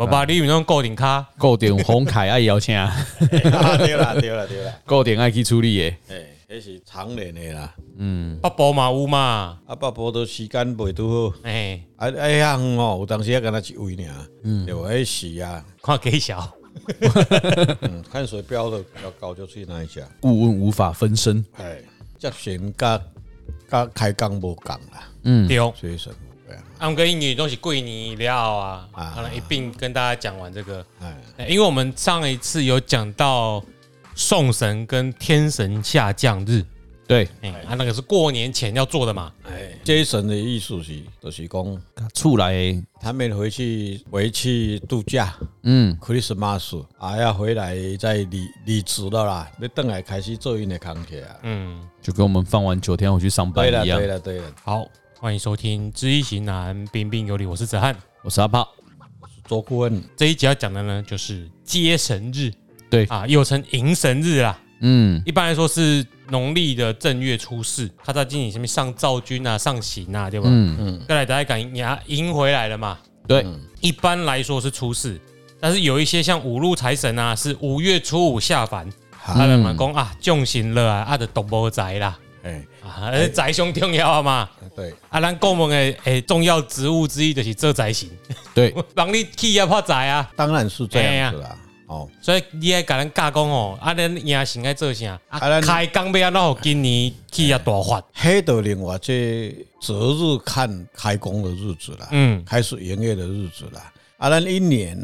爸爸，你有那种固定卡，固定红凯爱邀请，对啦对啦对啦，固定爱去处理的，哎，那是常年的啦。嗯，北部嘛有嘛，啊，北部都时间袂拄好，哎，啊哎呀哦，有当时也跟他一位呢，嗯，对，哎是啊，看给小，嗯，看谁标的比较高就去那一家。顾问无法分身，哎，接线甲甲开工无共啦，嗯，对，所以说。俺们跟英语都是过年了啊，好了，一并跟大家讲完这个。哎，因为我们上一次有讲到送神跟天神下降日，对，哎，他那个是过年前要做的嘛。哎，这神的意思是，就是讲出来，他们回去回去度假，嗯，Christmas 啊，要回来再离离职了啦，要等来开始做因的工作啊，嗯，就跟我们放完九天回去上班一样。对了，对了，好。欢迎收听《知易行难》，彬彬有礼。我是子翰，我是阿炮，我是周顾问。这一集要讲的呢，就是接神日，对啊，又称迎神日啦。嗯，一般来说是农历的正月初四，他在进行什么上灶君啊、上刑啊，对吧？嗯嗯。再来大家赶迎迎回来了嘛？对，一般来说是初四，但是有一些像五路财神啊，是五月初五下凡。他们嘛讲啊，众神了啊，啊的独无财啦。哎，啊，财上重要啊嘛。对，啊，咱国门的诶重要职务之一就是做财神。对，帮你企业发财啊，当然是这样子啦。哦，所以你爱甲咱教讲哦，啊，咱迎神爱做啥？啊，开工要安怎今年企业大发？黑的另外这择日看开工的日子啦，嗯，开始营业的日子啦。啊，咱一年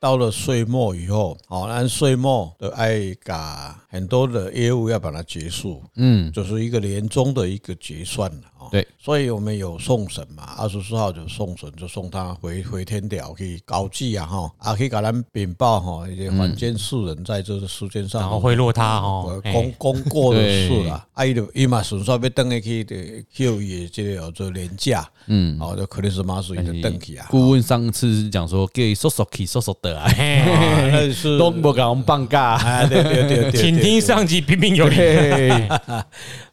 到了岁末以后，哦，咱岁末都爱甲很多的业务要把它结束，嗯，就是一个年终的一个结算了，哦，对，所以我们有送神嘛，二十四号就送神，就送他回回天条去高祭啊，哈，啊，可以给咱禀报哈，一些凡间世人在这个世间上，然后贿赂他哈，功功过的事啊，啊，伊就伊嘛顺便要登去的休伊这个叫做年假，嗯，哦，就可能是马斯伊就登去啊。顾问上次是讲说。给叔叔去叔叔的啊，都不给我们放假。对对对对，请听上集彬彬有礼。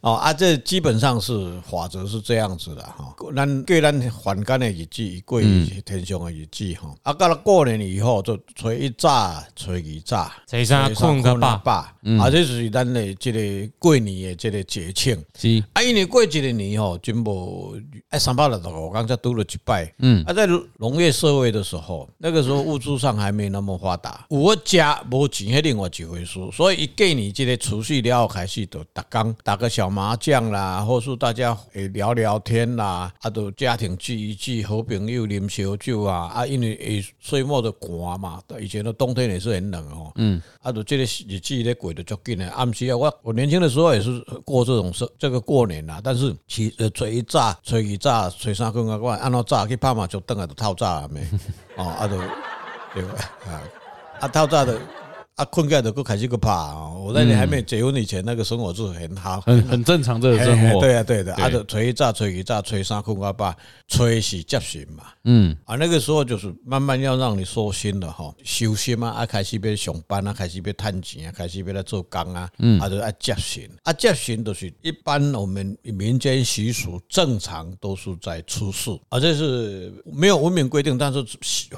哦啊，这基本上是法则是这样子的哈。咱过咱还干的日子，过天上的日子哈。啊，到了过年以后，就初一早、初二早、初三困个饱。啊，这是咱的这个过年的这个节庆。是啊，因为过这个年吼，真无哎三百六十五天才拄了一摆。嗯，啊，在农业社会的时候。那个时候物质上还没那么发达，我家无钱是另外一回事，所以一过年这个储蓄了后开始就打工打个小麻将啦，或是大家诶聊聊聊天啦，啊，都家庭聚一聚，好朋友啉烧酒啊，啊，因为诶岁末的寒嘛，以前的冬天也是很冷哦，嗯，啊，都这个日子咧过得足紧的，暗时啊，我我年轻的时候也是过这种事，这个过年啦，但是其呃初一早、初二早、初三更啊，我按照早去拍麻将，等下就透早了没。哦，啊，都对啊，啊，透早的。啊，困觉就开始个怕啊！我在你还没结婚以前，那个生活是很好，很很正常这个生活。对啊，对的。啊，就初一炸，吹一炸，吹三困个饱，初四接神嘛。嗯，啊，那个时候就是慢慢要让你收心了哈，收心啊，啊，开始要上班啊，开始要赚钱啊，开始要来做工啊。嗯，啊，就爱接神。啊，接神都是一般我们民间习俗，正常都是在初四，啊，这是没有文明规定，但是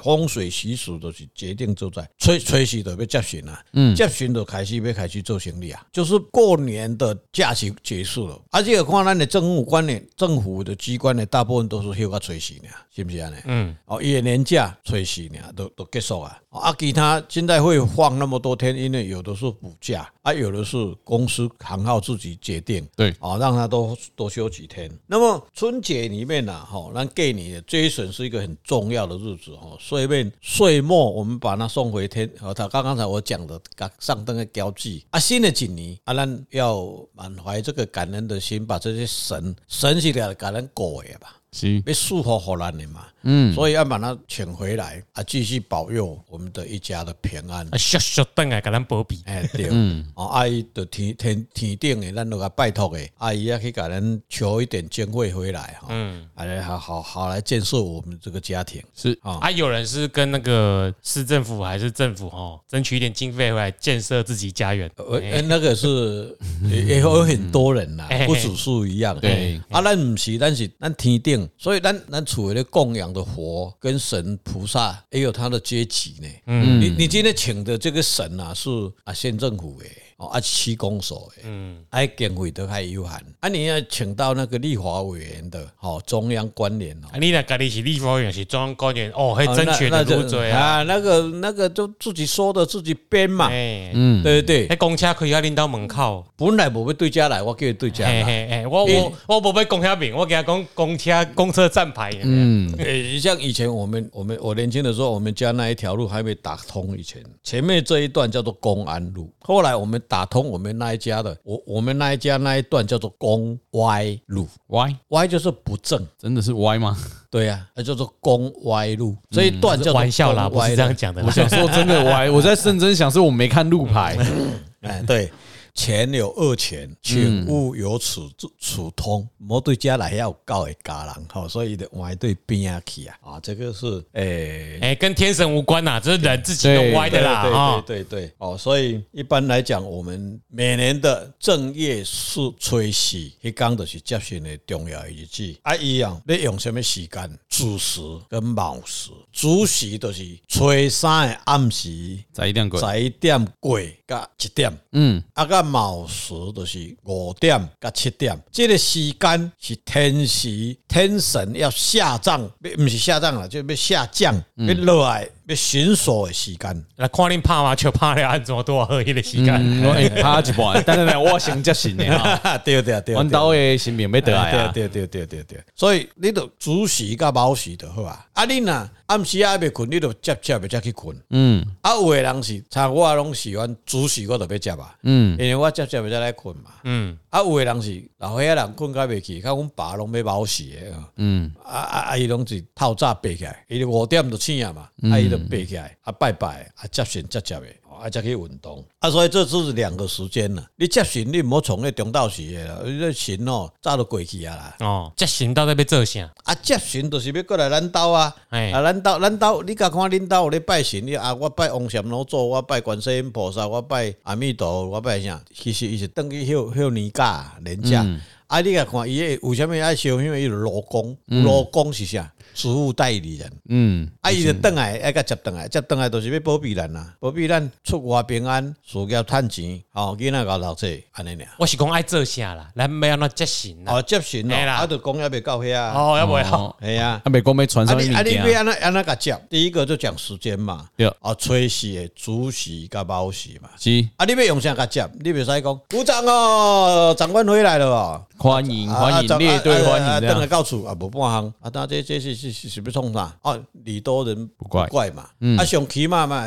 风水习俗都是决定就在初初四都要接神啊。嗯，接巡就开始要开始做生意啊，就是过年的假期结束了，而且看咱的政府观念，政府的机关呢，大部分都是休个初四呢，是不是啊？嗯，哦，一年假初四呢，都都结束啊。啊，其他现在会放那么多天，因为有的是补假，啊，有的是公司行号自己决定，对，啊，让他多多休几天。那么春节里面呢，哈，那给你的追损是一个很重要的日子，哈，岁末岁末我们把它送回天，和他刚刚才我讲的上灯的交际啊，新的一年啊，咱要满怀这个感恩的心，把这些神神是了感恩过的吧。是。要束缚好咱的嘛，嗯，所以要把他请回来啊，继续保佑我们的一家的平安。啊，小小灯啊，给咱保庇。哎，对，嗯，哦，阿姨的天天天顶的，咱都给拜托的，阿姨也可以给咱求一点经费回来哈，嗯，来好好好来建设我们这个家庭。是啊，啊，有人是跟那个市政府还是政府哈，争取一点经费回来建设自己家园。呃，那个是 也有很多人呐，不只是一样。对，啊，咱不是，咱是咱天顶。所以咱咱厝里咧供养的佛跟神菩萨也有他的阶级呢。嗯，你你今天请的这个神啊，是啊县政府诶。哦，啊，区公所诶，嗯，哎，经费都还有限，啊，你要请到那个立法委员的，哦，中央官员哦，啊你那家里是立法委员是中央官员，哦，还争取的入罪啊，那个那个就自己说的自己编嘛，嗯，对对对，那公车可以要领导门口，本来不会对家来，我叫他对家来，我我我不会公车名，我给他讲公车公车站牌，嗯，诶，像以前我们我们我年轻的时候，我们家那一条路还没打通，以前前面这一段叫做公安路，后来我们。打通我们那一家的，我我们那一家那一段叫做公歪路，歪歪就是不正，真的是歪吗？对呀，那叫做公歪路，这一段叫玩笑啦，不是这样讲的。我想说真的歪，我在认真想，是我没看路牌。哎，对。前有二钱，请勿由此处通。莫对家来要告的家人，好，所以的歪对边去啊，啊，这个是诶。诶，跟天神无关呐，这是人自己弄歪的啦，对对对，哦，所以一般来讲，我们每年的正月是初四，一讲就是接神的重要日子。啊，一样，你用什么时间？子时跟卯时，子时就是初三的暗时，十一点过，十一点过加一点，嗯，啊甲。卯时就是五点甲七点，这个时间是天时天神要下葬，毋是下葬了，就要下降，要落来。要巡锁的时间，来看你拍麻将拍了按怎么多好一个时间，我拍一半，但是呢，我先接神的哈，对对对，阮兜的神明要得来啊，对对对对对，所以你著主时甲卯时就好啊，啊你呐暗时啊未困，你著接接不接去困，嗯，啊有的人是像我拢喜欢主时我都要接啊，嗯，因为我接接不接来困嘛，嗯，啊有的人是老岁仔人困甲未去，看阮爸拢要卯时的，嗯，啊啊啊伊拢是透早爬起来，伊就五点就醒啊嘛，啊伊。背起来啊，拜拜啊，接神接接的，啊，再去运动啊，所以这是两个时间了。你接神，你唔好从那中道时的啦，你神哦早都过去啊啦。哦，接神到底要做啥？啊，接神就是要过来咱兜啊，啊，咱兜咱兜，你甲看恁兜咧拜神，你啊，我拜王禅老祖，我拜观世音菩萨，我拜阿弥陀，我拜啥？其实伊是等于休休年假年假。啊，你甲看伊个为啥物爱烧？因为伊个罗工，罗工是啥？职务代理人，嗯，啊，伊就等来，爱甲接等来，接等来都是要保庇咱呐，保庇咱出外平安，事业趁钱，哦，囡仔搞老这，安尼俩。我是讲爱做啥啦，咱要安怎接神哦，接神哦，啊，就讲要袂到遐啊，哦，要袂好，系啊，啊，未讲要传上物件。啊，你要安怎安怎甲接？第一个就讲时间嘛，对，啊，初四的子时甲卯时嘛，是。啊，你要用啥甲接？你袂使讲鼓掌哦，长官回来了哦，欢迎欢迎列队欢迎，等来告诉啊，无半项啊，大这这是是是是不冲啥？哦，礼多人不怪怪嘛，啊，想起码嘛，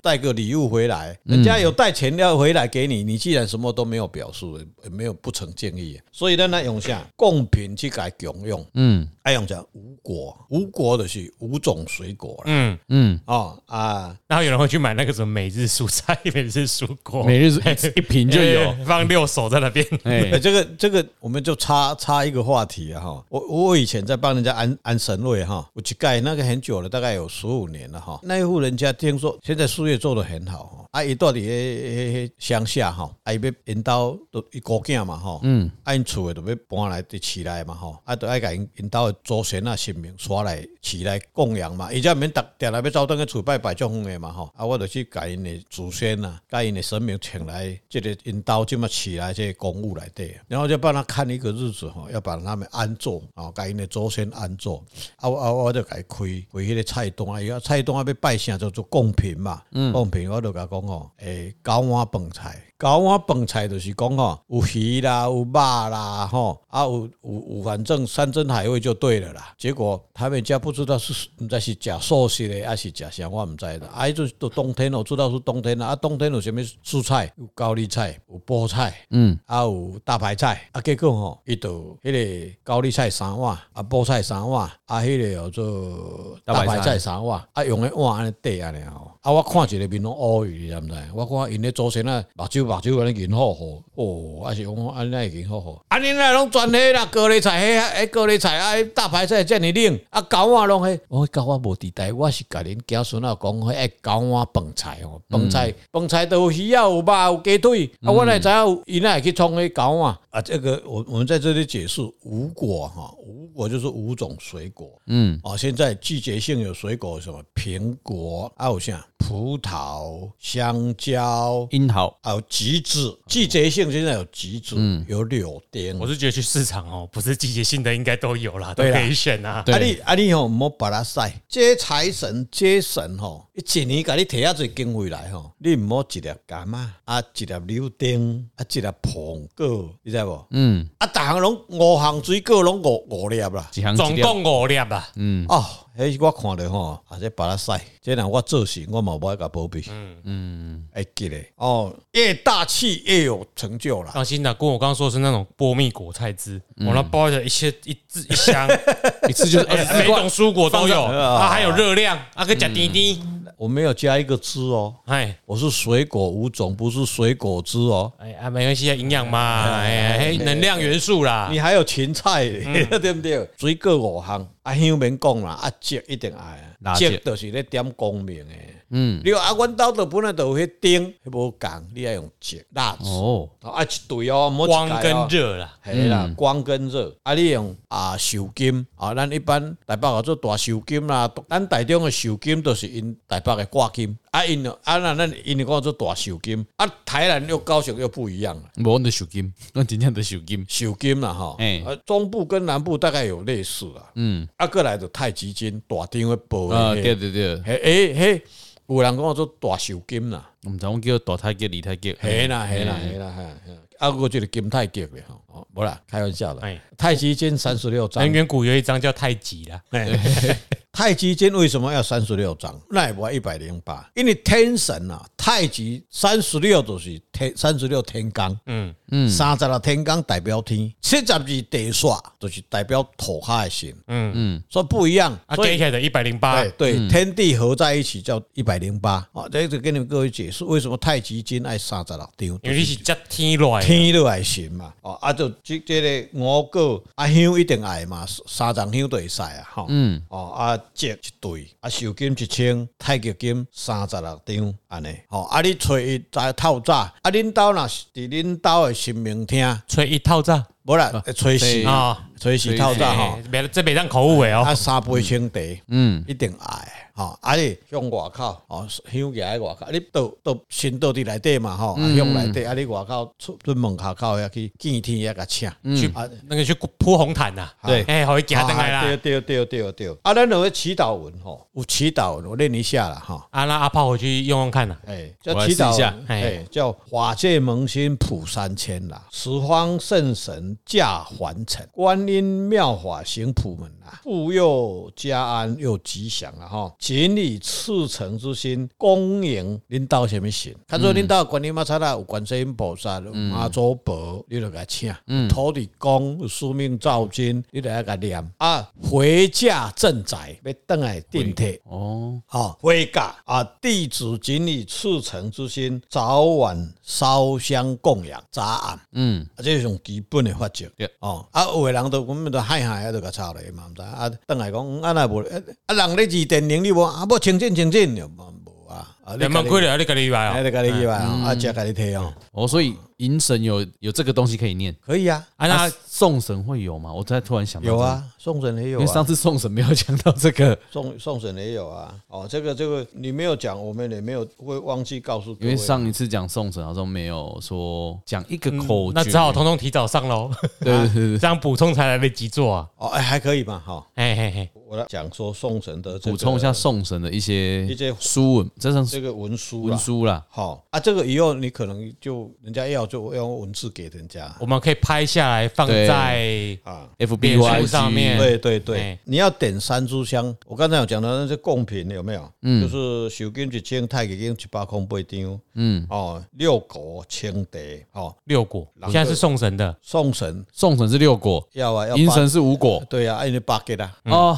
带个礼物回来，人家有带钱要回来给你，你既然什么都没有表述，也没有不成敬意，所以呢，那用下贡品去改共用，嗯，爱用讲五果，五果的是五种水果，嗯。嗯，哦啊，然后有人会去买那个什么每日蔬菜，每日蔬果，每日一瓶就有，放六手在那边，哎，这个这个我们就插插一个话题啊，哈，我我以前在帮人家安安神位哈，我去盖那个很久了，大概有十五年了哈。那一户人家听说现在事业做得很好哈，啊，伊到底诶乡下哈，啊，伊要引导都一个囝嘛哈，嗯，啊，因厝的都要搬来的起来嘛哈，啊，都爱甲因引导祖先啊神明刷来起来供养嘛，伊家免逐定来要走登去厝拜拜种风诶嘛哈，啊，我就去甲因的祖先啊，甲因的神明请来，这个引导这么起来这个公务来对，然后就帮他看一个日子哈，要把他们安坐啊，甲因的祖先安坐，啊啊，我就开开开迄个菜单啊，伊啊菜单啊要拜啥叫做贡品嘛，贡品我就甲讲哦，诶，九碗饭菜。搞碗饭菜就是讲吼，有鱼啦，有肉啦，吼啊有有有，反正山珍海味就对了啦。结果他们家不知道是唔知是食素食的，还是食啥，我唔知啦。啊，就都冬天哦知道是冬天啦。啊，冬天有什么蔬菜？有高丽菜，有菠菜，嗯，啊有大白菜。啊，结果吼，伊就迄个高丽菜三碗，啊菠菜三碗，啊迄个叫做大白菜。啥哇，啊用个碗安尼底安尼吼。啊，我看一个面拢乌鱼，你知毋知？我看因咧祖先啊，目睭。目睭安尼银好好。哦，啊是讲安尼银好好，安尼那拢全黑啦，高丽菜黑，哎高丽菜啊，大白菜遮尔冷，啊狗碗拢黑，我高碗无伫台，我是甲恁囝孙仔讲，迄狗碗饭菜吼，饭菜饭菜都有鱼啊，有肉有鸡腿，啊我哪知影伊哪会去创迄狗碗啊？这个我我们在这里解释五果哈，五果就是五种水果，嗯，啊现在季节性有水果什么苹果啊，有啥葡萄、香蕉、樱桃，还有橘子。季节性现在有橘子，嗯有柳丁。我是觉得去市场哦，不是季节性的应该都有啦，都可以选啊。啊你啊你吼，唔好把它晒。接财神接神吼，一年甲你提下最经费来吼，你毋好一粒柑啊，啊一粒柳丁，啊一粒苹果，你知无？嗯。啊，逐项拢五项水果拢五五粒啦，总共五粒啦。嗯。哦。迄我看着吼，啊，这把它晒，这让我做事，我嘛无爱甲保庇。嗯嗯，会记得哦，越大气越有成就啦。放心啦，跟我刚刚说的是那种波蜜果菜汁，我那包着一些一字一箱，一次就是每种蔬果都有，它还有热量，啊，可以加滴滴。我没有加一个汁哦，哎，我是水果五种，不是水果汁哦。哎啊，没关系啊，营养嘛，哎，能量元素啦。你还有芹菜，对不对？水果五项，啊，香免讲啦，啊，积一定爱，积就是咧点光明诶。嗯，你啊，阮兜都本来都有迄钉，迄无共，你爱用櫒蜡烛。哦，啊，一对哦，光跟热啦，系啦，光跟热，啊，你用啊树金，啊，咱一般台北叫做大树金啦，咱台中的树金都是因台北的挂金，啊，因啊，那咱因讲做大树金，啊，台南又高雄又不一样了，无阮的树金，阮真正的树金，树金啦哈，哎，中部跟南部大概有类似啦，嗯，啊，过来的太极金，大张的布，啊，对对对，嘿，诶，嘿。有人讲我做大寿金啦，毋知我叫大太极、二太极，系啦系啦系啦系，啊，我就是金太极咧，哦，无啦，开玩笑啦。太极经三十六章，远古有一章叫太极啦。太极经为什么要三十六章？那也不一百零八，因为天神啊，太极三十六就是天三十六天罡，嗯。嗯，三十六天罡代表天，七十二地煞就是代表土下的神，嗯。嗯，所以不一样，啊，加起来的一百零八，对，天地合在一起叫一百零八，啊，这次跟你们各位解释为什么太极经爱三十六张，因为你是接天来，天来神嘛，哦，啊，就这这个五个啊香一定爱嘛，三张香都会使啊，哈，嗯，哦啊。一对啊，寿金一千，太极金三十六张，安尼吼。啊，你揣伊在透早，啊，恁兜若是伫恁兜诶神明厅，揣伊透早，无啦，吹死啊，吹死透早吼。别这别当口误诶哦。啊，三杯清茶，嗯，一定爱。哦，啊你向外口，哦，向起来外口，你倒倒先倒伫内底嘛，吼，啊向内底，啊你外口出出门口口要去见天也个请，去啊那个去铺红毯呐，对，哎，互伊行登来啦，对对对对对，啊，咱两个祈祷文吼，有祈祷文，我念一下啦，哈，啊，那阿炮回去用用看呐，哎，叫祈祷一下，哎，叫法界萌心普三千啦，十方圣神驾凡尘，观音妙法行普门啦，护佑家安又吉祥了哈。谨以赤诚之心恭迎领导什么神？他说领导观音妈差啦，有观世音菩萨、妈祖婆，你就给他请。土地公、司命造金，你就要给他念。啊，回驾镇宅，要登来顶替。哦，好，回家啊，弟子谨以赤诚之心，早晚烧香供养，早安。嗯，啊，这种基本的法则。哦，啊，有的人都我们都害害啊，都个抄了知啊，邓来讲，啊那无，啊，人咧是电影你。啊！不清净清净，无啊！你们亏了，你家己去买啊！你家己去买啊！啊，只家己摕哦！哦，所以。迎神有有这个东西可以念，可以啊。啊，那送神会有吗？我才突然想到，有啊，送神也有。因为上次送神没有讲到这个，送送神也有啊。哦，这个这个你没有讲，我们也没有会忘记告诉。因为上一次讲送神好像没有说讲一个口，那只好通通提早上喽。对对对，这样补充才来得及做啊。哦，哎，还可以吧？好，哎嘿嘿，我来讲说送神的，补充一下送神的一些一些书文，这是这个文书文书啦。好啊，这个以后你可能就人家要就用文字。给人家，我们可以拍下来放在啊 F B Y 上面。对对对，你要点三炷香。我刚才有讲的那些贡品有没有？嗯，就是寿金一千，太极金一百空八张。嗯，哦，六果青茶，哦，六果。现在是送神的，送神，送神是六果，要啊，迎神是五果。对啊，因为八给的。哦，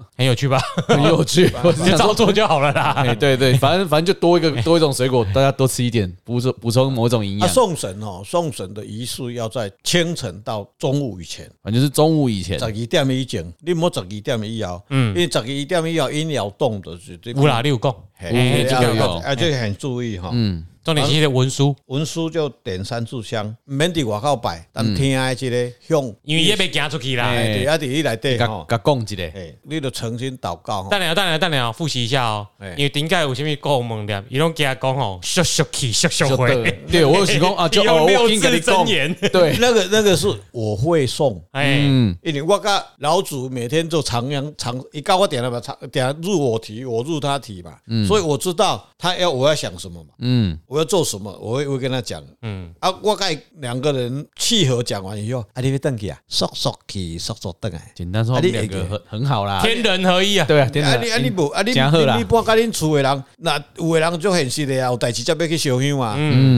很有趣吧？很有趣，我直接照做就好了啦。哎，对对，反正反正就多一个多一种水果，大家多吃一点，补充补充某种营养。送神哦，送神的仪式要在清晨到中午以前，反正是中午以前，十二点以前，你莫十二点以后，嗯，因为十二点以后阴爻动的是乌拉六讲，哎，这个啊，这个很注意哈，嗯。重点是文书，文书就点三炷香，免伫外口摆，但听的这个香，因为也别行出去啦。对，啊，伫伊内底吼，甲讲一个，你就诚心祷告。等下，等下，等下，复习一下哦。因为顶盖有啥物高门念，伊拢加讲吼，咻咻去，咻咻回。对，我有是讲啊，就六字真言。对，那个那个是我会送。嗯，因为我甲老祖每天做长阳长，一告我点了嘛，长点入我题，我入他题嘛。嗯，所以我知道他要我要想什么嘛。嗯，我要做什么，我。我会跟他讲，嗯。啊，我跟两个人契合讲完以后，啊，你别等去啊，速速去，速速等来，简单说，两个很很好啦，天人合一啊，对啊，天啊你啊你不啊你你你搬跟恁厝的人，那有的人就现实的啊，有代志才要去烧香啊，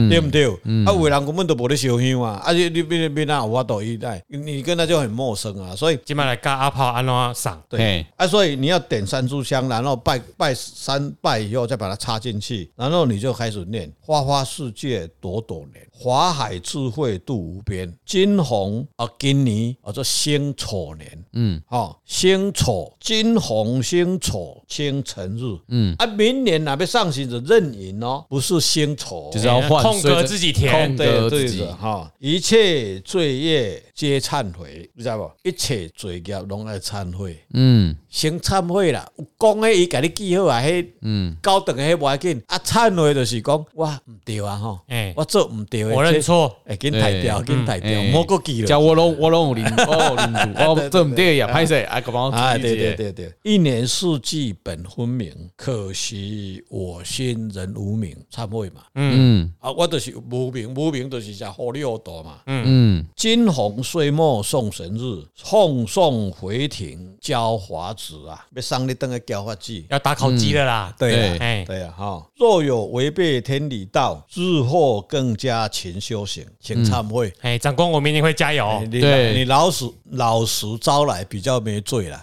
对不对？啊，有的人根本都无咧烧香啊，啊你你别别那我都一代，你跟他就很陌生啊，所以今麦来教阿炮安怎上，对。啊，所以你要点三炷香，然后拜拜三拜以后再把它插进去，然后你就开始念花花世界。朵朵莲，华海智慧度无边。金红啊，今年啊，做辛丑年，嗯，好，辛丑，金红辛丑，清晨日，嗯，啊，明年哪边上行者壬寅哦，不是辛丑，就是要换，空格自己填，对对的哈，一切罪业皆忏悔，你知道不？一切罪业拢爱忏悔，嗯，先忏悔啦。讲诶，伊给你记好啊，迄，嗯，高等诶，迄无要紧，啊，忏悔就是讲，我毋对啊，吼。哎，我做毋对，我认错。哎，给抬掉，给抬掉，莫过记了。叫我拢我拢有领，我领度。我做唔对呀，歹势，啊，个帮我啊，对对对对，一年四季本分明，可惜我心人无名，忏悔嘛。嗯啊，我就是无名，无名就是像糊里糊涂嘛。嗯嗯，金红岁末送神日，奉送回庭交华子啊，要上你等个交华子，要打考绩了啦。对，哎，对啊，哈，若有违背天理道，日后。更加勤修行，请忏悔。哎，长官，我明年会加油。对，你老实老实招来，比较没罪了。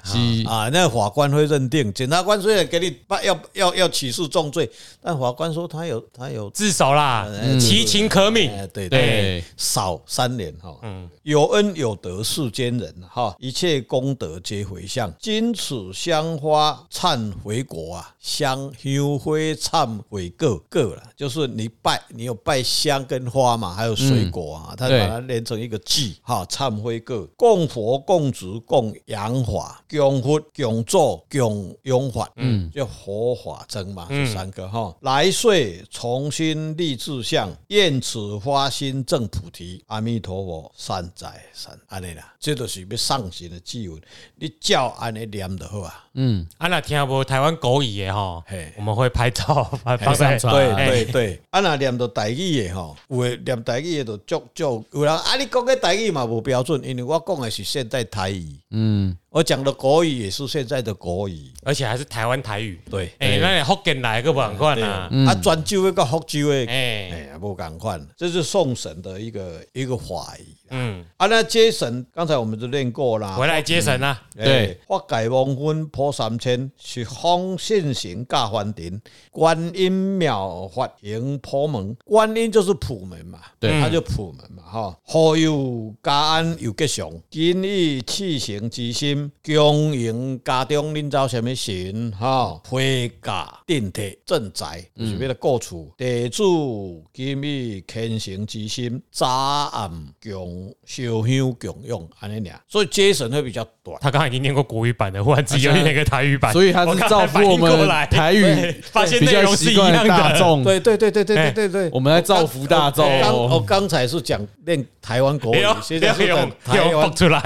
啊，那法官会认定。检察官虽然给你要要要起诉重罪，但法官说他有他有自首啦，其情可悯。对对，少三年哈。嗯，有恩有德世间人哈，一切功德皆回向。今此香花忏回国啊，香香灰忏悔果果了，就是你拜你有。拜香跟花嘛，还有水果啊，他把它连成一个祭哈，忏悔个供佛供职供养法供佛供咒供用法，嗯，叫佛法僧嘛，这三个哈。来岁重新立志向，愿此花心正菩提，阿弥陀佛善哉善，安尼啦，这都是要上行的祭文，你照安尼念就好啊。嗯，安那听无台湾国语的哈，我们会拍照发上传。对对对，啊那念到台语的吼，有诶念台语的都足足，有人啊，你讲的台语嘛无标准，因为我讲的是现代台语。嗯。我讲的国语也是现在的国语，而且还是台湾台语。对，哎，那福建来个不赶快啊？啊，泉州一个福州的，哎哎，不赶快。这是送神的一个一个法仪。嗯，啊，那接神，刚才我们都练过啦。回来接神啊？对，法界黄昏破三千，是方现形驾梵庭，观音妙法迎普门。观音就是普门嘛，对，他就普门嘛，哈。何有家安又吉祥，今日起行之心。恭迎家中恁走什么神哈？回家定体镇宅，就是为了过处。地主今日虔诚之心，早暗供烧香共用安尼俩，所以节省会比较短。他刚才已经念过国语版的，忽然之间念个台语版，所以他是造福我们台语，发现内容是一样的。对对对对对对对对，我们来造福大众。我刚才是讲念台湾国语，现在是讲台湾出来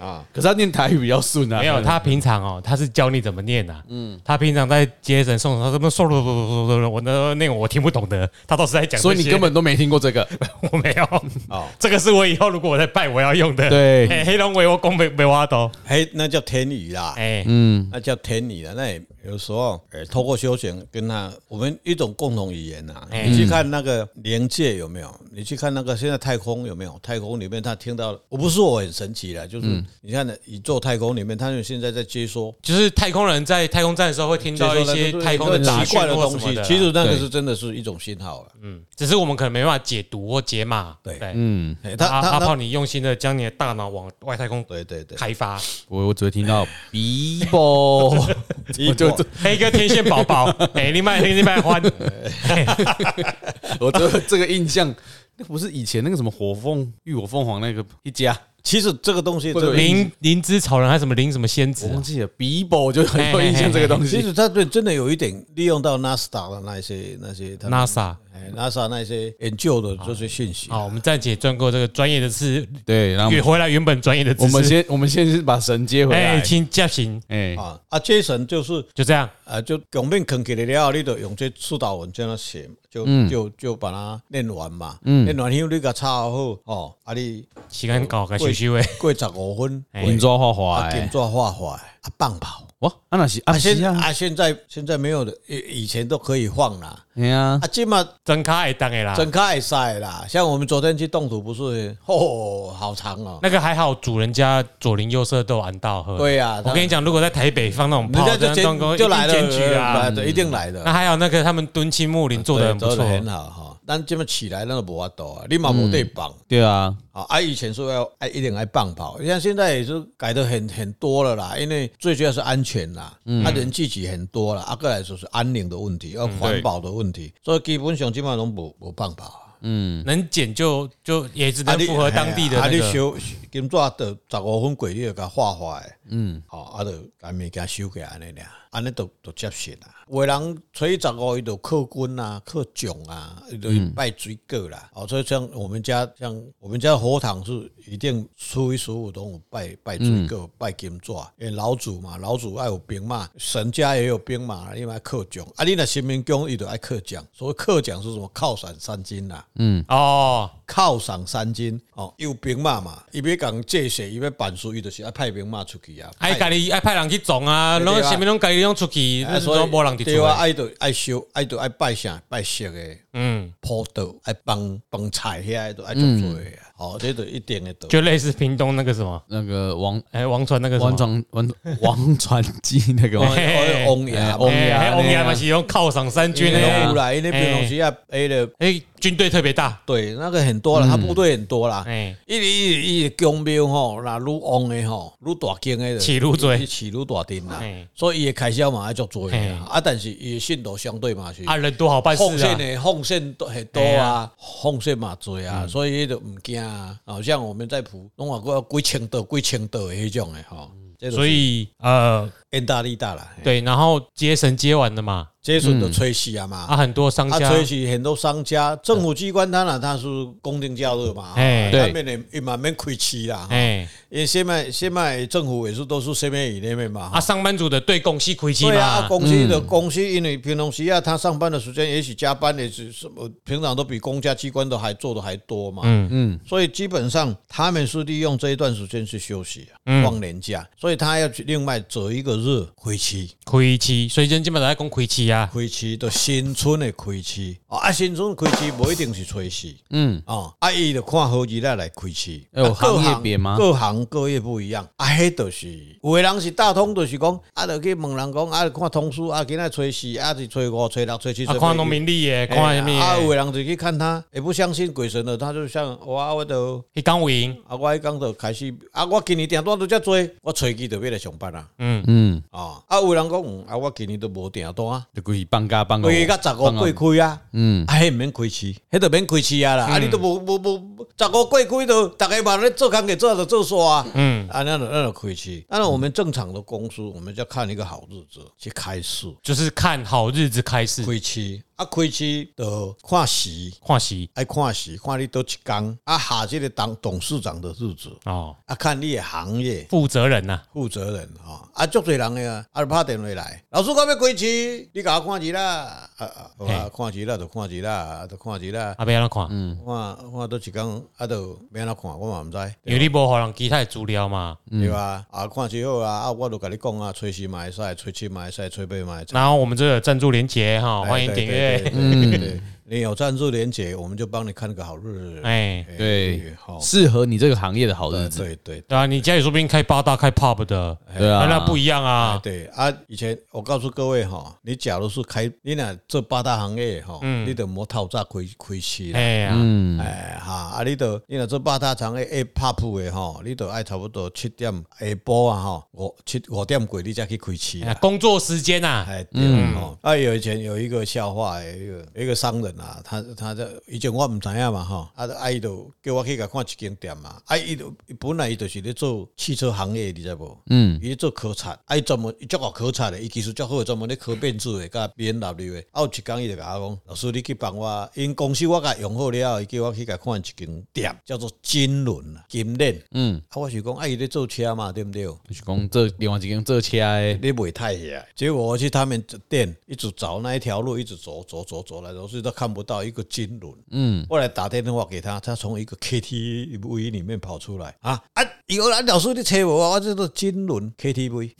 啊，可是他念台语。比较顺啊，没有他平常哦，他是教你怎么念的。嗯，他平常在接神送神，他怎么说说说说说，我那那个我听不懂的，他都是在讲。所以你根本都没听过这个，我没有。哦，这个是我以后如果我在拜我要用的。对，黑龙为我讲没没话多，嘿，那叫天宇啦。哎，嗯，那叫天宇啦，那也有时候，哎，透过修行跟他，我们一种共同语言呐。你去看那个灵界有没有？你去看那个现在太空有没有？太空里面他听到，我不是我很神奇的，就是你看宇宙太空里面，他们现在在接收，就是太空人在太空站的时候会听到一些太空的奇怪的东西。其实那个是真的是一种信号了。嗯，只是我们可能没办法解读或解码。对，嗯，他阿炮，你用心的将你的大脑往外太空对对对开发。我我只会听到 比波，我就。黑哥天线宝宝，哎，你卖你卖欢，我这这个印象，那不是以前那个什么火凤浴火凤凰那个一家。其实这个东西，灵灵芝草人还是什么灵什么仙子，忘记了。Bible 就很有印象这个东西。其实他对真的有一点利用到 NASA 的那些那些 NASA，哎 NASA 那些研究的这些信息。好，我们暂且转过这个专业的事，对，然后回来原本专业的词。我们先我们先是把神接回来，请接神，哎啊啊接神就是就这样，啊就表面坑起来了，你就用这指导文这样写，就就就把它念完嘛，念完以后你给它抄好哦，啊你时间搞个休息诶，过十五分，金砖画画，金砖画画，啊放炮。哇，啊那是啊现啊现在现在没有的，以以前都可以放啦。对啊，啊今嘛真卡会当的啦，整卡会塞啦。像我们昨天去冻土，不是哦，好长哦。那个还好，主人家左邻右舍都有安到喝。对呀，我跟你讲，如果在台北放那种炮，人家就就来了，检举啊，对，一定来的。那还有那个他们敦亲睦邻做的很不错，很好哈。但这么起来那个无法度啊，你嘛无得绑。对啊。啊！以前说要哎，一定爱放炮，像现在也是改的很很多了啦。因为最主要是安全啦，嗯啊，人聚集很多了，啊，过来说是安宁的问题，要环保的问题，所以基本上基本上拢无无棒跑。嗯，能减就就也只能符合当地的那个。啊，你修金纸的十五分过，你就给它画诶。嗯，好，啊，就把物件收起来安尼俩，安尼都都接受啦。有人初一十五伊就靠军啊，靠蒋啊，伊就拜水果啦。哦，所以像我们家，像我们家佛堂是一定初一十五都有拜拜水果，拜金纸。因为老祖嘛，老祖爱有兵嘛，神家也有兵嘛，因为爱靠蒋。啊，你若新民宫伊就爱靠奖。所谓靠奖是什么？靠山三金啦。嗯，哦，犒赏三金哦，有兵马嘛，伊要讲借势，伊要办事，伊就是爱派兵马出去啊。爱家己爱派人去撞啊，拢啥物拢家己拢出去，所以无人。对啊，爱着爱修，爱着爱拜啥拜色诶，嗯，坡道爱帮帮菜遐，都爱做做诶。哦，这都一点的都，就类似屏东那个什么，那个王哎王传那个王传王王传基那个。王爷王爷王爷嘛是用犒赏三军的，后来那边东西啊，哎的哎。军队特别大，对，那个很多了，他部队很多啦。哎，一一一宫庙吼，那愈旺的吼，愈大间的，起愈多，起愈大丁啦。所以伊的开销嘛还足多的啊，但是伊的信徒相对嘛是啊，人多好办事啊，奉献的奉献都很多啊，奉献嘛多啊，所以就唔惊啊。好像我们在普拢话过几千道几千道的迄种的吼。所以呃，恩大利大了。对，然后接神接完了嘛。接顺的吹气啊嘛，啊很多商家，吹气很多商家，政府机关当然他是公定价格嘛，哎，对，面的也慢慢亏气啦，哎，因为现在现在政府也是都是什么以内面嘛，啊，上班族的对公司亏气嘛，对啊，公司的公司因为平常时啊，他上班的时间也许加班也是什么，平常都比公家机关都还做的还多嘛，嗯。嗯，所以基本上他们是利用这一段时间去休息啊，放年假，所以他要去另外择一个日亏气，亏气，所以人基本上在讲亏气。开市都新春的开市。啊，新春开市不一定是初四，嗯。哦，啊伊就看好日来来开市，有行业别吗？各行各业不一样，啊，迄就是有的人是大通，就是讲啊，就去问人讲啊，看通书啊，今仔初四啊，是初五、初六、初七，啊，看农民历的，看什么？啊，有的人就去看他，也不相信鬼神的，他就像我，我都一讲有赢，啊，我迄讲就开始，啊，我今年订单都遮多，我初几就要来上班啦，嗯。嗯。啊，啊，有人讲，啊，我今年都无订单。可以放假放个，十五过开啊，嗯，啊，迄毋免开市，迄都免开市啊啦，啊，你都无无无十五过开都，大家嘛咧做工给做就做煞啊，嗯，啊，那种那种开市，当然我们正常的公司，我们就要看一个好日子去开市，就是看好日子开市。开市。啊，开市就看时，看时，爱看时，看你多一工啊，下这个当董事长的日子哦，啊，看你的行业。负责人呐，负责人啊，啊，足多人的啊，啊，拍电话来，老师我要开市，你甲我看一啦，啊啊，看一啦就看一啦，就看一啦，啊，要安怎看？嗯，看看多一工，啊，就要安怎看？我嘛毋知，因为你无互人其他资料嘛，对吧？啊，看市好啊，啊，我都甲你讲啊，吹时嘛会使，吹七嘛会使，吹八嘛会使。然后我们这个赞助连接哈，欢迎点阅。嗯。你有赞助连结，我们就帮你看个好日子。哎，对，适合你这个行业的好日子。对对对啊，你家里说不定开八大、开 pub 的，对啊，那不一样啊。对啊，以前我告诉各位哈，你假如是开，你那这八大行业哈，你得摸透早开开市。哎呀，哎哈，啊，你得你那这八大行业爱 pub 的哈，你得爱差不多七点下晡啊哈，五七五点过你才去开市。工作时间呐，哎，嗯，啊，有以前有一个笑话，一个一个商人。啊，他他这以前我唔知影嘛吼，啊，啊伊就叫我去甲看一间店嘛，啊，伊都本来伊就是咧做汽车行业，你知无？嗯，伊咧做考察，啊，伊专门伊足好考察的，伊技术足好，专门咧考变速的，甲 N W 的。啊，有一工伊就甲我讲，老师你去帮我，因公司我甲用好了，伊叫我去甲看一间店，叫做金轮金链。嗯，啊，我是讲，啊，伊咧做车嘛，对不对？是讲做另外一间做车的，你袂太遐。结果我去他们店，一直找那一条路，一直走走走走来走去都看。不到一个金轮，嗯，后来打电话给他，他从一个 KTV 里面跑出来啊啊！有人老师你车我，我这个金轮 KTV，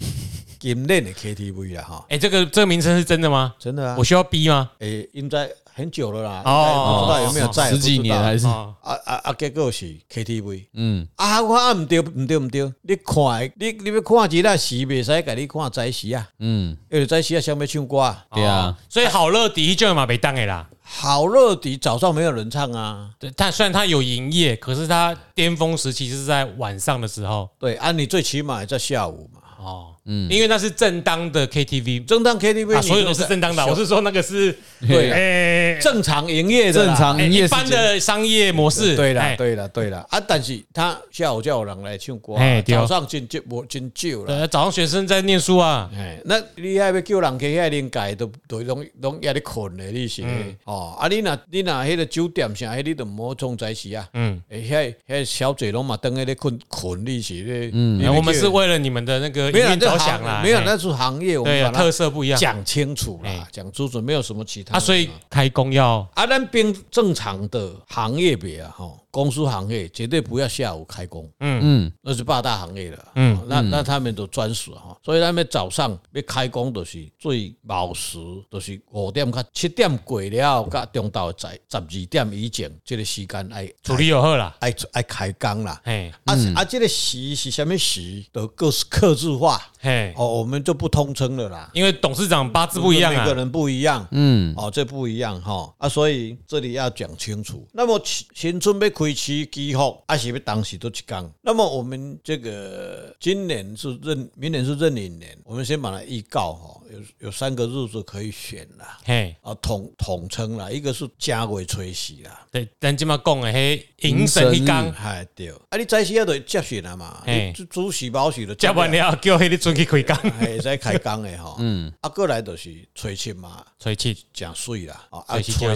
金链的 KTV 啊哈。哎，这个这个名称是真的吗？真的啊。我需要逼吗？哎，应该很久了啦。哦，不知道有没有在十几年还是？啊啊啊！结果是 KTV，嗯啊，我啊唔对唔对唔对，你看，你你要看几大时，袂使给你看在时啊，嗯，因为在时啊，想要唱歌，对啊，所以好乐迪就嘛被当的啦。好乐迪早上没有人唱啊，对，但虽然他有营业，可是他巅峰时期是在晚上的时候。对，啊，你最起码在下午嘛。哦。嗯，因为那是正当的 KTV，正当 KTV，所有都是正当的。我是说那个是 对，正常营业的，正常营业，一般的商业模式。对了，对了，对了啊！但是他下午叫有人来唱歌，早上真就无真少了。早上学生在念书啊，哎那你还要叫人去遐灵界，都都拢拢压咧困的，你是哦？啊，你那你那迄个酒店啥，迄你都莫冲在时啊。嗯，诶，遐小嘴龙嘛，等下咧困困，你是咧。嗯，我们是为了你们的那个着想啦，没有，那是行业，我们把特色不一样，讲清楚啦，讲清楚，没有什么其他。啊，所以开工要啊，那边正常的行业别啊，哈。公司行业绝对不要下午开工，嗯。嗯，那是八大行业了，嗯，那那他们都专属哈，所以他们早上要开工都是最卯时，都是五点到七点过了，甲中昼在十二点以前，这个时间爱处理就好了，爱爱开工啦，嘿，啊啊，这个时是什么时都各是刻字化，嘿，哦，我们就不通称了啦，因为董事长八字不一样，每个人不一样，嗯，哦，这不一样哈，啊，所以这里要讲清楚。那么新新春要。开市几号？还是要当时都一讲。那么我们这个今年是任，明年是壬寅年，我们先把它预告哈，有有三个日子可以选啦。嘿，啊统统称啦，一个是正月初四啦。对，咱今嘛讲的嘿，迎神一讲，嗨对。啊，你在时要得接选了嘛？嘿，主喜包喜的接完了，叫迄你准去开工，嘿，再开工的哈。嗯，啊，过来就是初七嘛，初七正水啦，啊，初八，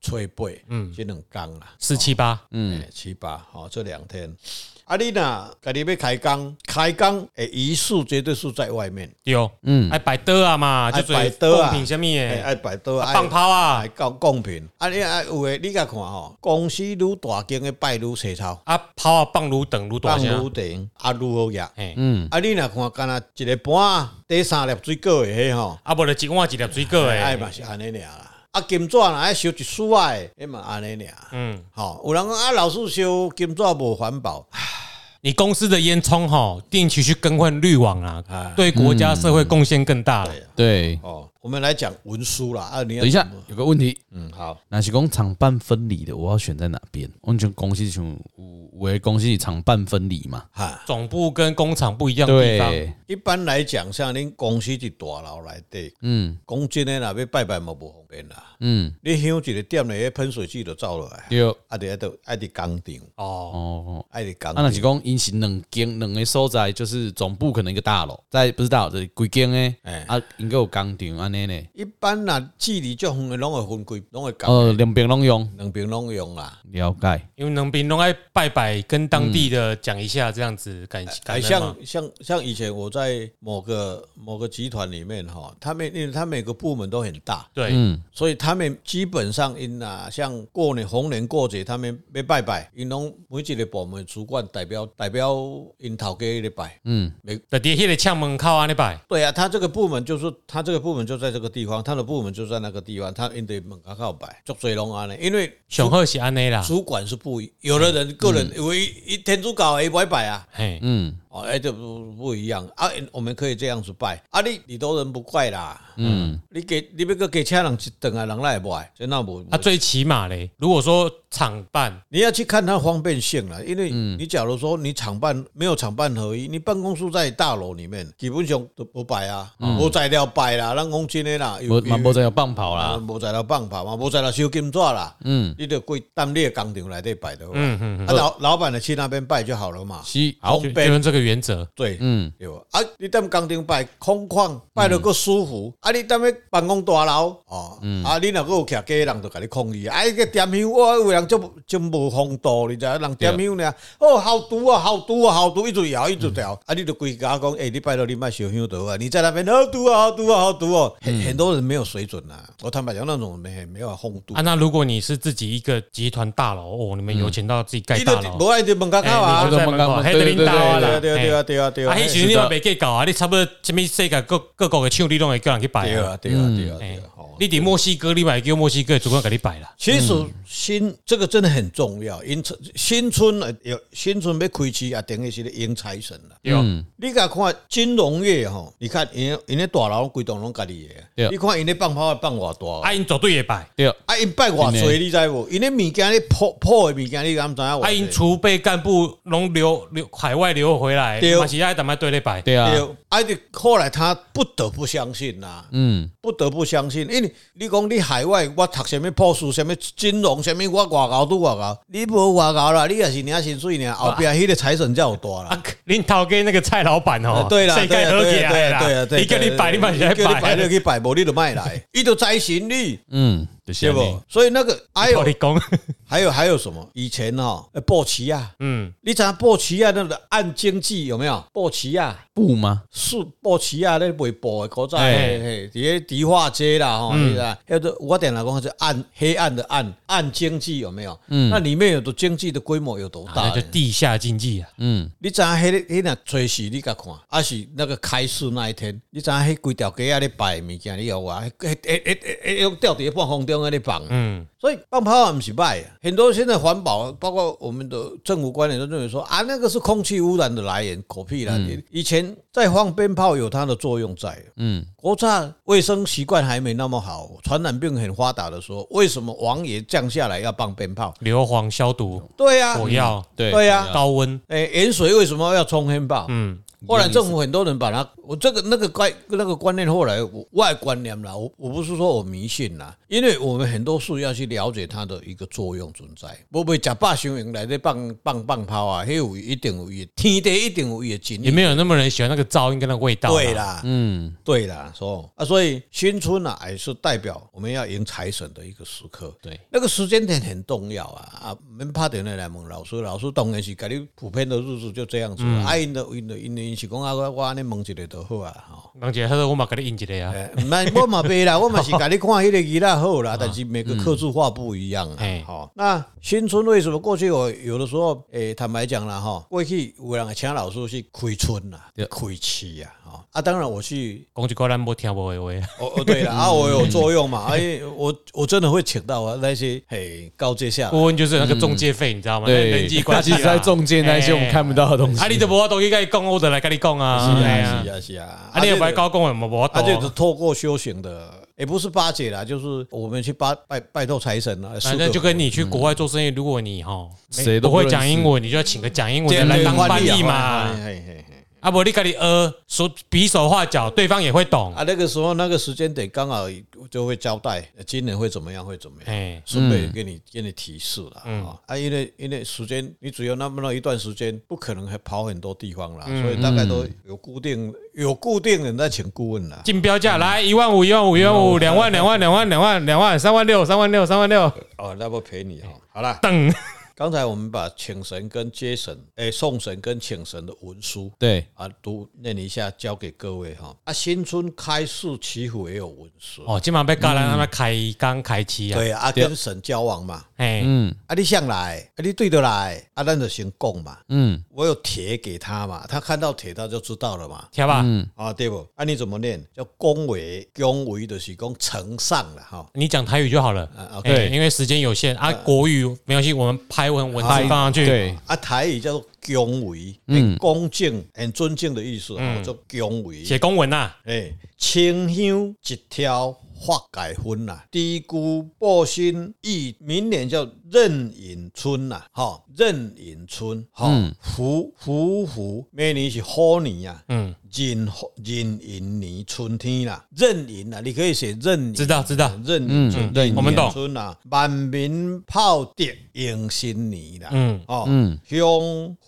初八，嗯，这两工啦，四七八，嗯。嗯，七八好，这两天，阿丽娜，家己要开工，开工诶，仪式绝对是在外面。对，嗯，爱摆桌啊嘛，就摆桌啊，贡品什么诶，爱摆桌，放炮啊，爱搞贡品。啊，你啊有诶，你甲看吼，公司愈大间诶，摆愈粗糙，啊，炮啊放愈长愈大声，放愈长，啊愈好压。嗯，啊，你若看，干那一个盘，第三粒水果诶，迄吼，啊，无就一碗一粒水果诶，哎嘛是安尼尔啦。啊，金纸啊，爱烧一束诶，诶嘛安尼俩。嗯，好，有人讲啊，老是烧金纸无环保。你公司的烟囱哈，定期去更换滤网啊，对国家社会贡献更大了。对，哦，我们来讲文书啦。啊，你等一下，有个问题。嗯，好，那是讲厂办分离的，我要选在哪边？完全公司像五维公司厂办分离嘛？哈，总部跟工厂不一样的地方。一般来讲，像您公司是大楼来的，嗯，公司呢那边拜拜嘛不方便。啦。嗯，你香一个点咧，喷水器就走落来。对，啊，得爱得爱伫工厂。哦哦，爱伫工厂。啊，那是讲因是两间两个所在，就是总部可能一个大楼，在不知道这几间诶。哎，啊，应该有工厂安尼呢。一般呐，距离就远的拢会分开，拢会讲。呃，两边拢用，两边拢用啦。了解。因为两边拢爱拜拜，跟当地的讲一下，这样子感感像像像以前我在某个某个集团里面哈，他们因为他每个部门都很大，对，嗯，所以他们基本上因啊，像过年逢年过节，他们要拜拜，因拢每一个部门主管代表代表因头家咧拜，嗯，每在底下的敲门口安尼拜，对啊，他这个部门就是他这个部门就在这个地方，他的部门就在那个地方，他应得门口靠拜，做水龙安呢，因为上好是安尼啦，主管是不一，有的人个人因为一天主搞也拜拜啊，嘿，嗯。哦，哎，这不不一样。啊！我们可以这样子拜。啊！你你都人不怪啦，嗯，你给你别个给其他人一等啊，人来也不爱，真那不。啊，最起码嘞，如果说厂办，你要去看它方便性了，因为你假如说你厂办没有厂办合一，你办公室在大楼里面，基本上都不摆啊，无材料摆啦，人讲真的啦，无嘛无材料放跑啦，无材料放跑嘛，无材料收金纸啦，嗯，你得归当你的工厂来得摆的，嗯嗯，啊老老板的去那边拜就好了嘛，是，好，就用这个。原则对，嗯，对啊，你踮工厂摆空旷，摆了个舒服。啊，你踮咧办公大楼哦，啊，你若个有徛家人就甲你抗议。啊，个点香，我有人就真无风度，你知影？人点香呢？哦，好毒啊，好毒啊，好毒，一直摇，一直摇。啊，你就规家讲，诶，你拜托你卖烧香得啊？你在那边好毒啊，好毒啊，好毒哦。很很多人没有水准呐。我坦白讲，那种没没有风度。啊，那如果你是自己一个集团大佬，哦，你们有钱到自己盖大楼，无爱就门口口啊，就在门口，黑的领导啊。对啊，对啊，对啊！啊，迄时你嘛袂计较啊！你差不多什物世界各各国的唱，你拢会叫人去拜啊，对啊，对啊！对啊。你伫墨西哥，你嘛叫墨西哥主管给你摆啦。其实新这个真的很重要，因新春啊，有新春要开市啊，等于是咧迎财神啦。嗯。你甲看金融业吼，你看因因咧大楼规栋拢家己的，你看因咧放炮放偌大，啊因绝对会摆。对。啊因拜偌济，你知无？因咧物件咧破破的物件，你敢知影？啊因储备干部拢留留海外留回来，嘛是爱踮咧对咧拜。对啊。啊就后来他不得不相信呐，嗯，不得不相信，因为你讲你海外我读什么博士，什么金融，什么我外高都外高，你无外高啦，你也是领薪水呢，后壁迄个财神才有大啦。恁头家那个蔡老板哦，对啦，对啦，对啦，对啦，伊叫你摆，你嘛是来拜，你去摆，无你就卖来，伊就财神你，嗯。对不？所以那个还有 还有还有什么？以前哈，布奇亚，嗯，你知影布奇啊，那个按经济有没有？布奇亚，布吗？是布奇亚，那卖布的古早，嘿嘿，底下迪化街啦，吼，你知道？叫做我点来讲是暗黑暗的暗暗经济有没有？嗯，那里面有的经济的规模有多大？那就地下经济啊，嗯，你知影迄个迄那随时你甲看，还是那个开市那一天，你知影迄几条街啊咧摆物件，你有啊？诶诶诶诶，用吊伫半空中。用那里放，嗯，所以放炮不是坏，很多现在环保，包括我们的政府官员都认为说啊，那个是空气污染的来源，狗屁啦！以前在放鞭炮有它的作用在，嗯，国家卫生习惯还没那么好，传染病很发达的时候，为什么王爷降下来要放鞭炮？硫磺消毒，对呀，火药，对对呀，高温，哎，盐水为什么要冲鞭炮？嗯。后来政府很多人把它，我这个那个观那个观念后来外观念了，我我不是说我迷信啦，因为我们很多事要去了解它的一个作用存在。不会假把雄鹰来这放放放炮啊，还有一定有天地一定有一定也没有那么人喜欢那个噪音跟那个味道。对啦，嗯，对啦，说啊，所以新春啊，也是代表我们要迎财神的一个时刻。对，那个时间点很重要啊啊！我们拍电话来问老师，老师当然是给你普遍的日子就这样子。啊，因的因的因的。是讲啊，我我安尼问一个就好啊，吼。问一个，好，我嘛甲你印一个啊。毋系，我嘛背啦，我嘛是甲你看迄个字啦，好啦。但是每个刻字化不一样啊。好，那新春为什么过去我有的时候，诶，坦白讲啦，哈，过去有人请老师去开春啦，开市啊。啊，当然我去讲一个咱无听无的话。哦哦，对了，啊，我有作用嘛，哎，我我真的会请到啊那些嘿高阶下顾问，就是那个中介费，你知道吗？对，人际关系，其实在中介那些我们看不到的东西。啊，你都无法度去跟伊讲，我就来跟你讲啊。是啊，是啊，是啊。啊，你又不爱高讲的，无法度。啊，就是透过修行的，也不是巴结啦，就是我们去拜拜拜托财神啊。反正就跟你去国外做生意，如果你哈谁都会讲英文，你就要请个讲英文的来当翻译嘛。啊，不，你跟你呃说比手画脚，对方也会懂啊。那个时候那个时间点刚好就会交代今年会怎么样，会怎么样，哎，顺便给你给你提示了啊。啊，因为因为时间你只有那么那一段时间，不可能还跑很多地方了，所以大概都有固定有固定人在请顾问了。竞标价来一万五，一万五，一万五，两万，两万，两万，两万，两万，三万六，三万六，三万六。哦，那不赔你哈。好了，等。刚才我们把请神跟接神，哎，送神跟请神的文书，对。啊，读念一下，交给各位哈。啊，新春开市祈福也有文书。哦，今晚被告人他们开刚开期啊，对啊，跟神交往嘛，哎，嗯，啊，你向来，啊，你对得来，啊，那就先供嘛，嗯，我有帖给他嘛，他看到帖他就知道了嘛，听吧，嗯，啊，对不？啊，你怎么念？叫恭维，恭维的是恭呈上了哈。你讲台语就好了，啊，对，因为时间有限。啊，国语没关系，我们拍。台文文字放上去，对。啊，台语叫做恭维，很恭敬、很尊敬的意思，叫做恭维。写公文呐，哎，清香一条发改分呐，低估报新意，明年叫壬寅春呐，哈，壬寅春，哈，虎虎虎，明年是虎年呀，嗯。壬壬寅年春天啦，壬寅啊，你可以写壬，知道知道，壬寅春，我们懂。春啊，万民炮竹迎新年啦，嗯。哦，嗯，香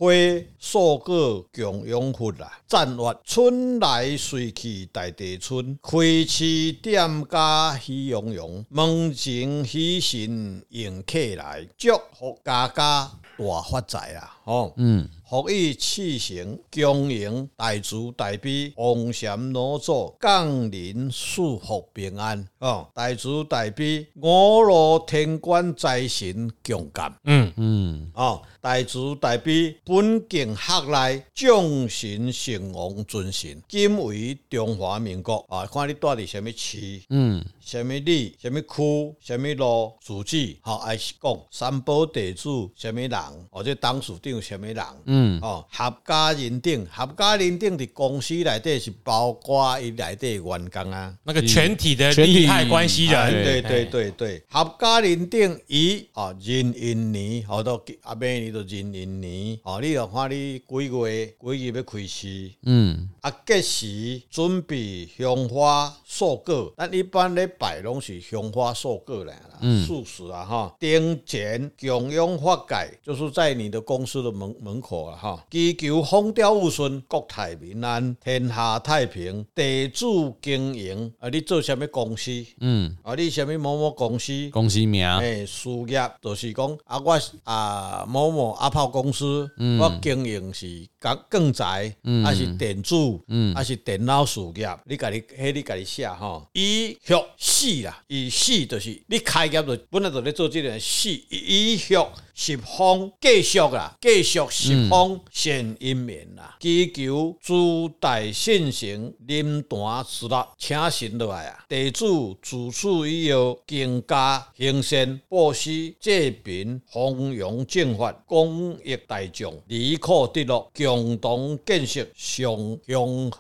花素果共永福啦，赞月春来水去大地春，开市店家喜洋洋，门前喜神迎客来，祝福家家大发财啦，哦，嗯。福以气行，恭迎大慈大悲，王禅老祖降临，赐福平安。哦，大慈大悲，五路天官财神共感。嗯嗯，哦，大慈大悲，本境客来，众神圣王尊神，今为中华民国啊，看你住伫什么区？嗯。什么里、什么区、什么路，自己好爱讲三宝地主什么人，或者当属定什么人，嗯，哦，合家认定，合家认定的公司内底是包括伊内底员工啊，那个全体的利害关系人，对对对对，合家认定伊哦，壬寅年，好多阿明年就壬寅年，哦，你要看你几月几月要开始，嗯，啊，吉时准备香花素果，但一般咧。摆拢是香花素果来啦，素食啊哈。丁钱供养发改，就是在你的公司的门门口啊哈。祈求风调雨顺，国泰民安，天下太平。地主经营啊，你做什么公司？嗯，啊，你什么某某公司？公司名？诶，事业就是讲啊，我啊某某阿炮公司，我经营是钢钢材，还是电子，嗯还是电脑事业？你家己，迄你家己写哈。以后。死啦，伊死就是你开业就本来就咧做这件事，以后。十方继续啦，继续十方现姻缘啦，祈求诸大圣神临坛施乐，请神落来啊！地主自此以后，更加行善布施，济贫弘扬正法，公益大众，离苦得乐，共同建设祥祥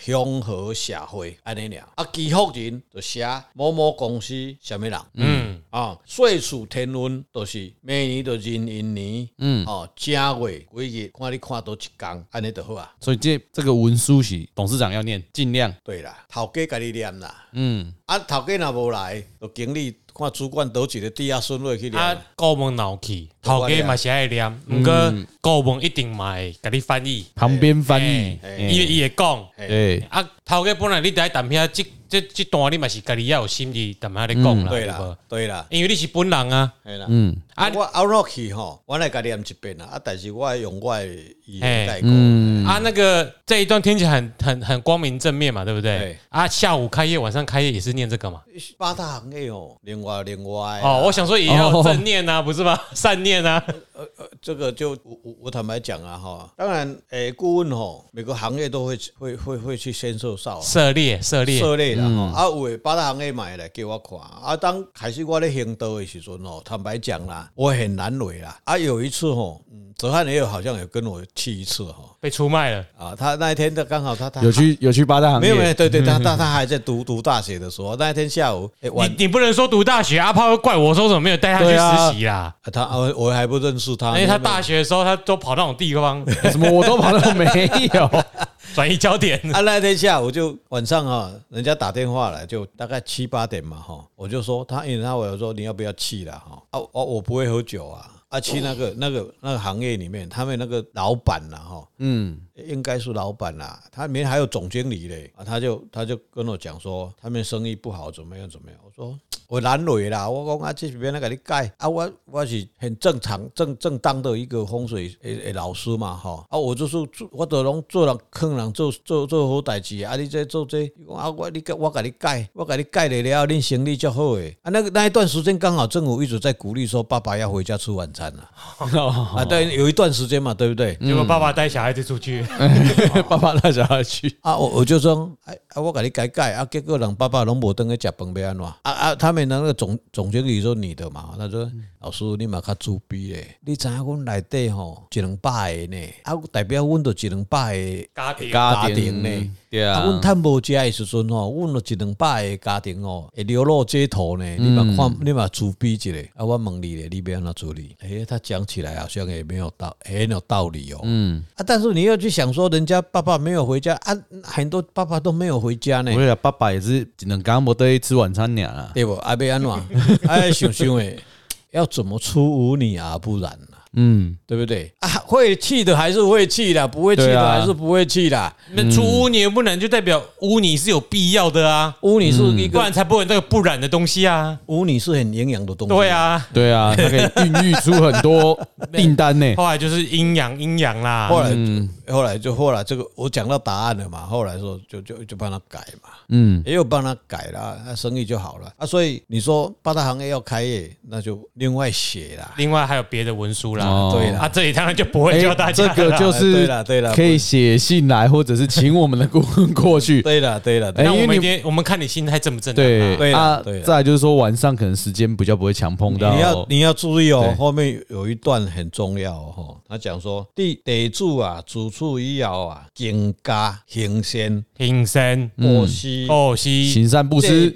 祥和社会。安尼了啊，祈福人就写某某公司什么人，嗯啊，岁数天运都是每年都。壬寅年，嗯，哦，正月几日，看你看多一天，安尼就好啊。所以这这个文书是董事长要念，尽量。对啦，头家家己念啦，嗯，啊，头家若无来，就经理看主管倒一个第二顺位去念。啊，顾问闹气，头家嘛是爱念，毋过顾问一定嘛会甲你翻译，旁边翻译，伊伊会讲，诶，啊，头家本来你在谈片即。即即段你嘛是家己要有心意，踮遐咧讲啦，对啦，对啦，因为你是本人啊，系啦，嗯，啊，我熬落去吼，我来家念一遍啦，啊，但是我用我的语言带过，啊，那个这一段听起来很很很光明正面嘛，对不对？啊，下午开业，晚上开业也是念这个嘛，八大行业哦，另外另外，哦，我想说也要正念啊，不是吗？善念啊，呃呃，这个就我我我坦白讲啊，哈，当然，诶，顾问吼，每个行业都会会会会去先涉猎涉猎涉猎的。嗯、啊，有诶，八大行业买来给我看。啊，当开始我咧行道的时阵哦，坦白讲啦，我很难为啦。啊，有一次吼，嗯，泽汉也有好像有跟我去一次哈，被出卖了啊。他那一天他刚好他他有去有去八大行业，没有没有，对对，他他他还在读读大学的时候，那一天下午，欸、你你不能说读大学，阿炮会怪我说怎么没有带他去实习啦？啊、他我我还不认识他，因为他大学的时候他都跑那种地方，什么我都跑到没有。转移焦点。啊，那天下午就晚上哈，人家打电话来，就大概七八点嘛哈，我就说他，因为他我说你要不要去了哈？啊，我我不会喝酒啊。啊，去那个那个那个行业里面，他们那个老板呐，哈，嗯，应该是老板啦，他里面还有总经理嘞，啊，他就他就跟我讲说，他们生意不好，怎么样怎么样，我说。我难为啦，我讲啊，这边那给你改啊，我我是很正常正正当的一个风水诶诶老师嘛，哈啊，我就是做我都拢做人坑人做做做好代志啊，你这做这啊，我你我给你改，我给你改了了，恁生意就好诶啊。那个那一段时间刚好政府一直在鼓励说，爸爸要回家吃晚餐了 啊，对，有一段时间嘛，对不对？结果爸爸带小孩子出去，爸爸那小孩去。啊，我我就说，哎啊，我给你改改啊，结果人爸爸拢无登去食饭要安怎啊啊，他们。那个总总经理说你的嘛，他说老师你嘛较自卑嘞，你知影阮内底吼一两百个呢，啊代表阮都一两百个家庭。家庭呢，对啊，阮趁无食的时阵吼，阮有一两百个家庭吼，会流落街头呢，你嘛看你嘛自卑一下，啊我问你咧，你要安怎处理？诶，他讲起来好像也没有道很有道理哦，嗯啊，但是你要去想说，人家爸爸没有回家啊，很多爸爸都没有回家呢，对啊，爸爸也是只能刚无得吃晚餐俩，对不？啊。要安怎？哎，想想诶，要怎么出污泥啊不染？嗯，对不对啊？会气的还是会气的，不会气的还是不会气的。那出污泥不能就代表污泥是有必要的啊？污泥是一个，不然才不会那个不染的东西啊。污泥是很营养的东西。对啊，对啊，它可以孕育出很多 订单呢。后来就是阴阳阴阳啦。后来，后来就后来这个我讲到答案了嘛。后来说就就就帮他改嘛。嗯，也有帮他改了，那生意就好了啊。所以你说八大行业要开业，那就另外写了。另外还有别的文书啦。哦，对了，他这里当然就不会叫大家。这个就是对了，对了，可以写信来，或者是请我们的顾问过去。对了，对了，那我们今天我们看你心态正不正？对对啊，再来就是说晚上可能时间比较不会强碰到。你要你要注意哦，后面有一段很重要哦。他讲说地地主啊，主处以后啊，更加行善，行善，布施，布施，行善布施，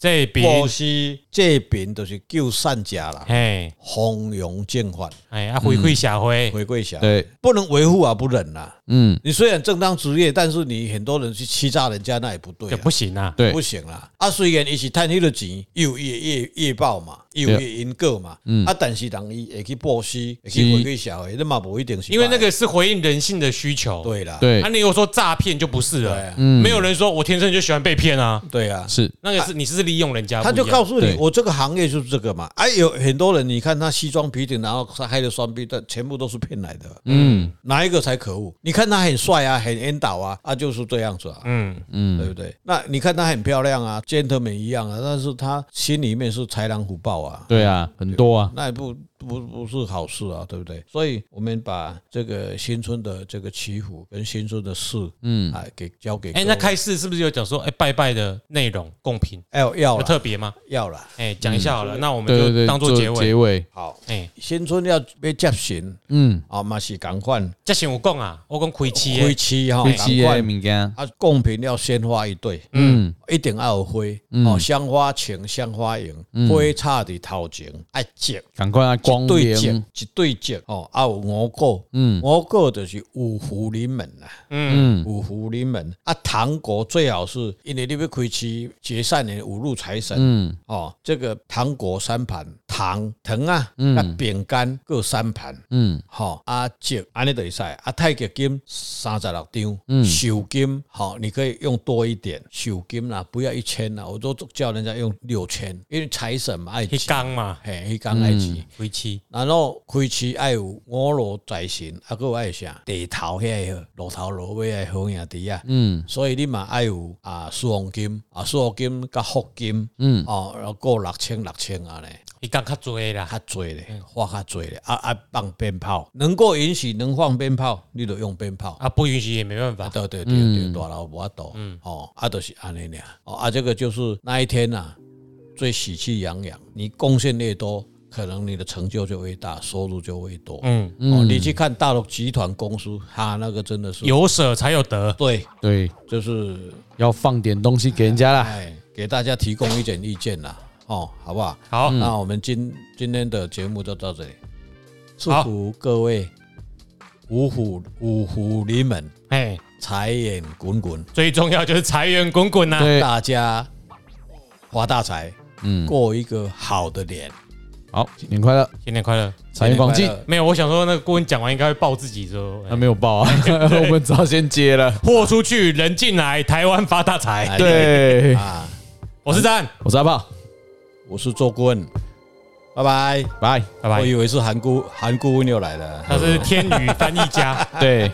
这边布施，这边都是救善家啦，哎，弘扬正法，哎，啊，回馈社会，回馈社会，对，不能维护而不仁呐。嗯，你虽然正当职业，但是你很多人去欺诈人家，那也不对，不行啊，对，不行啦。啊，虽然一起贪黑的钱，有业业业报嘛，有业因果嘛，嗯，啊，但是人伊会去布施，会去回馈社会，那嘛不一定是，因为那个是回应人性的需求，对啦，对。啊，你有说诈骗就不是了，嗯，没有人说我天生就喜欢被骗啊，对啊，是。那个是你是利用人家，他就告诉你，我这个行业就是这个嘛。哎，有很多人，你看他西装笔挺，然后他开的双臂，但全部都是骗来的，嗯，哪一个才可恶？你看他很帅啊。很引导啊，啊就是这样子啊，嗯。嗯，对不对？那你看他很漂亮啊，gentleman 一样啊，但是他心里面是豺狼虎豹啊，对啊，很多啊，那也不。不不是好事啊，对不对？所以我们把这个新春的这个祈福跟新春的事，嗯，啊，给交给哎，那开市是不是有讲说，哎，拜拜的内容贡品？要要特别吗？要了，哎，讲一下好了，那我们就当做结尾。结尾。好，哎，新春要要接神，嗯，啊，嘛是赶快接神。我讲啊，我讲开市，开市哈，开市的物件。啊，贡品要鲜花一对，嗯，一定要有花，哦，香花请香花迎，花插在头前，爱接，赶快啊，光点。一对接哦，啊有五个，嗯，五个就是五福临门啦，嗯，五福临门。啊，糖果最好是，因为你要开启结善缘五路财神，嗯，哦，这个糖果三盘，糖糖啊，嗯，饼干各三盘，嗯，好啊，酒安尼会使。啊，太极金三十六张，嗯，寿金好，你可以用多一点。寿金啦，不要一千啦，我都叫人家用六千，因为财神嘛爱积，一缸嘛，嘿，一缸爱积，开市，然后。开市爱有五路财神，啊，搁爱啥地头遐个路头路尾诶好兄弟啊，嗯，所以你嘛爱有啊，输黄金啊，输黄金甲福金，嗯，哦，然后过六千六千啊咧，伊讲较济啦，较济咧，花较济咧，啊啊放鞭炮，能够允许能放鞭炮，你就用鞭炮，啊，不允许也没办法，对对对对，大佬无法度，嗯，哦，啊，都是安尼俩，哦，啊，这个就是那一天呐，最喜气洋洋，你贡献越多。可能你的成就就会大，收入就会多。嗯。嗯，你去看大陆集团公司，他那个真的是有舍才有得。对。对，就是要放点东西给人家啦，哎，给大家提供一点意见啦，哦，好不好？好，那我们今今天的节目就到这里，祝福各位五虎五虎临门，哎。财源滚滚，最重要就是财源滚滚呐！大家发大财，嗯，过一个好的年。好，新年快乐，新年快乐，财源广进。没有，我想说那个顾问讲完应该会报自己说，他没有报啊，我们只好先接了，货出去，人进来，台湾发大财。对。啊，我是詹，我是阿炮，我是周顾问，拜拜。拜。拜拜。我以为是韩顾韩顾问又来了，他是天宇翻译家，对。